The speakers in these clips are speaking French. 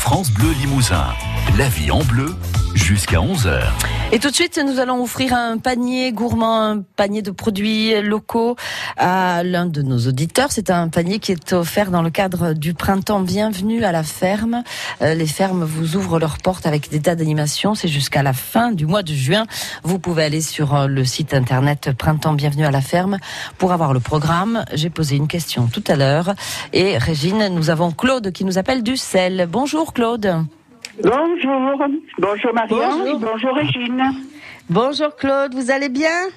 France Bleu Limousin. La vie en bleu jusqu'à 11h. Et tout de suite, nous allons offrir un panier gourmand, un panier de produits locaux à l'un de nos auditeurs. C'est un panier qui est offert dans le cadre du printemps Bienvenue à la ferme. Euh, les fermes vous ouvrent leurs portes avec des tas d'animation. C'est jusqu'à la fin du mois de juin. Vous pouvez aller sur euh, le site internet Printemps Bienvenue à la ferme pour avoir le programme. J'ai posé une question tout à l'heure. Et Régine, nous avons Claude qui nous appelle du sel. Bonjour Claude. Bonjour. Bonjour Marianne. Bonjour. Régine. Bonjour Claude, vous allez bien?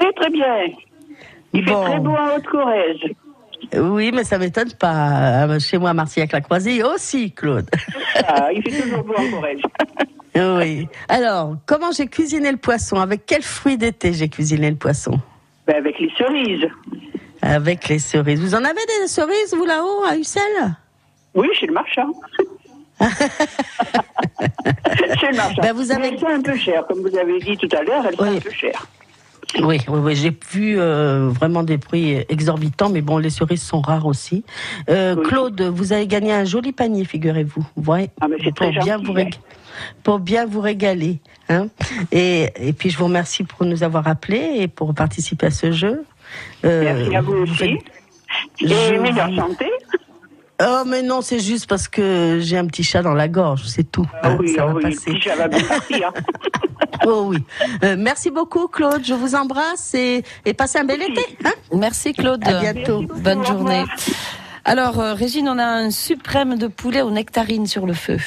Oui, très bien. Il fait très beau en Haute-Corrèze. Oui, mais ça m'étonne pas. Euh, chez moi, à Marcillac-la-Croisille aussi, Claude. Ah, il fait toujours beau en Corrèze. oui. Alors, comment j'ai cuisiné le poisson? Avec quel fruit d'été j'ai cuisiné le poisson? Ben Avec les cerises. Avec les cerises. Vous en avez des cerises, vous, là-haut, à Ussel? Oui, chez le marchand. marchand. Ben vous avez... un peu cher, comme vous avez dit tout à l'heure, elles sont un peu chères. Oui, oui, oui. j'ai vu euh, vraiment des prix exorbitants, mais bon, les cerises sont rares aussi. Euh, Claude, vous avez gagné un joli panier, figurez-vous. Ouais, ah, pour, bien vous pour bien vous régaler. Hein et, et puis, je vous remercie pour nous avoir appelés et pour participer à ce jeu. Euh, Merci à vous aussi. Et meilleure santé. Oh mais non, c'est juste parce que j'ai un petit chat dans la gorge, c'est tout. Ah oui, ça ah va oui, passer. Le chat va bien partir. oh oui. Euh, merci beaucoup Claude, je vous embrasse et, et passez un bel été. Hein merci Claude. À bientôt. Bonne journée. Alors euh, Régine, on a un suprême de poulet aux nectarines sur le feu.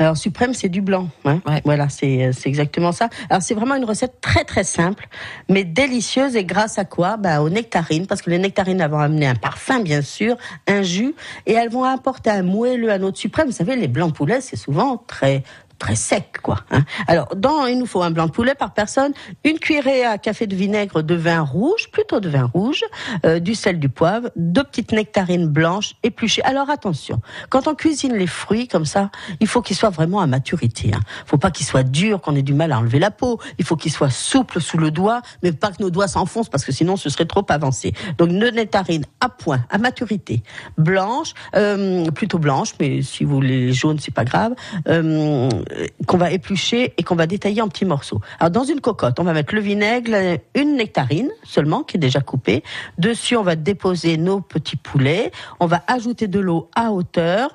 Alors suprême, c'est du blanc. Hein Voilà, euh, c'est exactement ça. Alors c'est vraiment une recette très très simple, mais délicieuse et grâce à quoi? Bah, Aux nectarines, parce que les nectarines vont amener un parfum bien sûr, un jus, et elles vont apporter un moelleux à notre suprême. Vous savez, les blancs poulets, c'est souvent très très sec, quoi. Hein. Alors, dans, il nous faut un blanc de poulet par personne, une cuillerée à café de vinaigre de vin rouge, plutôt de vin rouge, euh, du sel, du poivre, deux petites nectarines blanches épluchées. Alors attention, quand on cuisine les fruits comme ça, il faut qu'ils soient vraiment à maturité. Hein. Faut pas qu'ils soient durs, qu'on ait du mal à enlever la peau. Il faut qu'ils soient souples sous le doigt, mais pas que nos doigts s'enfoncent parce que sinon ce serait trop avancé. Donc nectarines à point, à maturité, blanches, euh, plutôt blanches, mais si vous voulez les jaunes, c'est pas grave. Euh, qu'on va éplucher et qu'on va détailler en petits morceaux. Alors dans une cocotte, on va mettre le vinaigre, une nectarine seulement qui est déjà coupée. Dessus, on va déposer nos petits poulets. On va ajouter de l'eau à hauteur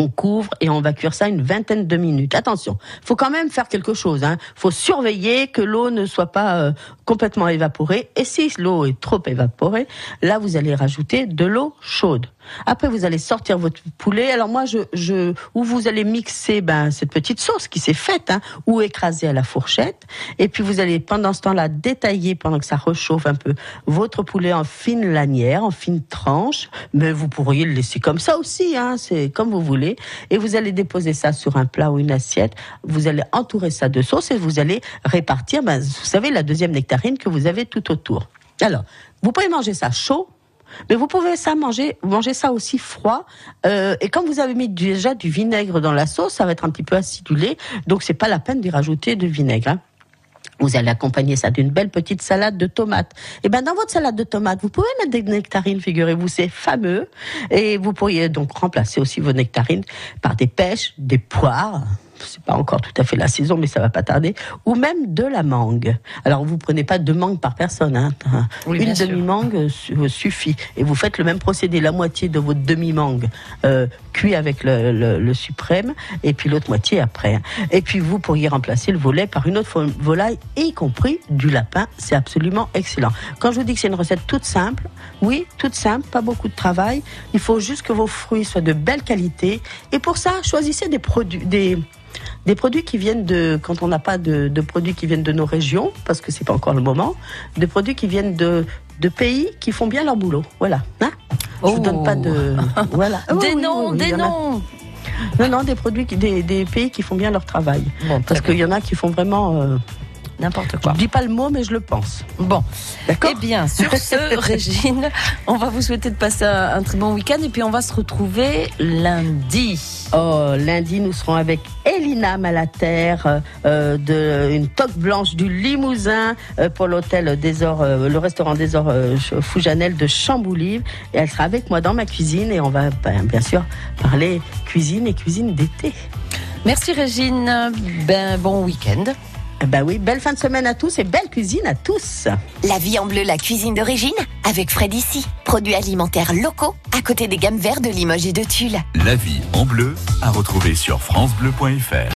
on couvre et on va cuire ça une vingtaine de minutes. Attention, faut quand même faire quelque chose. Hein. Faut surveiller que l'eau ne soit pas euh, complètement évaporée. Et si l'eau est trop évaporée, là vous allez rajouter de l'eau chaude. Après, vous allez sortir votre poulet. Alors moi, je, où vous allez mixer ben, cette petite sauce qui s'est faite, hein, ou écraser à la fourchette. Et puis vous allez pendant ce temps-là détailler pendant que ça rechauffe un peu votre poulet en fine lanière, en fine tranche. Mais vous pourriez le laisser comme ça aussi, hein, c'est comme vous voulez. Et vous allez déposer ça sur un plat ou une assiette. Vous allez entourer ça de sauce et vous allez répartir, ben, vous savez, la deuxième nectarine que vous avez tout autour. Alors, vous pouvez manger ça chaud mais vous pouvez ça manger, manger ça aussi froid. Euh, et quand vous avez mis déjà du vinaigre dans la sauce, ça va être un petit peu acidulé. Donc c'est pas la peine d'y rajouter de vinaigre. Hein. Vous allez accompagner ça d'une belle petite salade de tomates. Et ben dans votre salade de tomates, vous pouvez mettre des nectarines, figurez-vous, c'est fameux. Et vous pourriez donc remplacer aussi vos nectarines par des pêches, des poires, c'est pas encore tout à fait la saison, mais ça va pas tarder, ou même de la mangue. Alors vous prenez pas deux mangues par personne, hein. une demi-mangue euh, suffit. Et vous faites le même procédé, la moitié de votre demi-mangue euh, cuit avec le, suprême, et puis l'autre moitié après. Hein. Et puis vous pourriez remplacer le volet par une autre volaille, y compris du lapin. C'est absolument excellent. Quand je vous dis que c'est une recette toute simple, oui, toute simple, pas beaucoup de travail. Il faut juste que vos fruits soient de belle qualité. Et pour ça, choisissez des produits, des des produits qui viennent de, quand on n'a pas de, produits qui viennent de nos régions, parce que c'est pas encore le moment, des produits qui viennent de, de pays qui font bien leur boulot. Voilà. Hein Je vous donne pas de, voilà. des noms, des noms. Non, non, des produits, des, des, pays qui font bien leur travail. parce qu'il y en a qui font vraiment. Euh, n'importe quoi. Je dis pas le mot, mais je le pense. Bon, d'accord. Eh bien, sur ce, Régine, on va vous souhaiter de passer un, très bon week-end et puis on va se retrouver lundi. Oh, lundi, nous serons avec Elina Malater euh, de une toque blanche du Limousin euh, pour l'hôtel des Ors, euh, le restaurant des Ors euh, Foujanel de Chamboulive. Et elle sera avec moi dans ma cuisine et on va ben, bien sûr parler cuisine et cuisine d'été. Merci Régine. Ben, bon week-end. Ben oui, belle fin de semaine à tous et belle cuisine à tous. La vie en bleu, la cuisine d'origine, avec Fred ici. Produits alimentaires locaux, à côté des gammes vertes de Limoges et de Tulle. La vie en bleu, à retrouver sur FranceBleu.fr.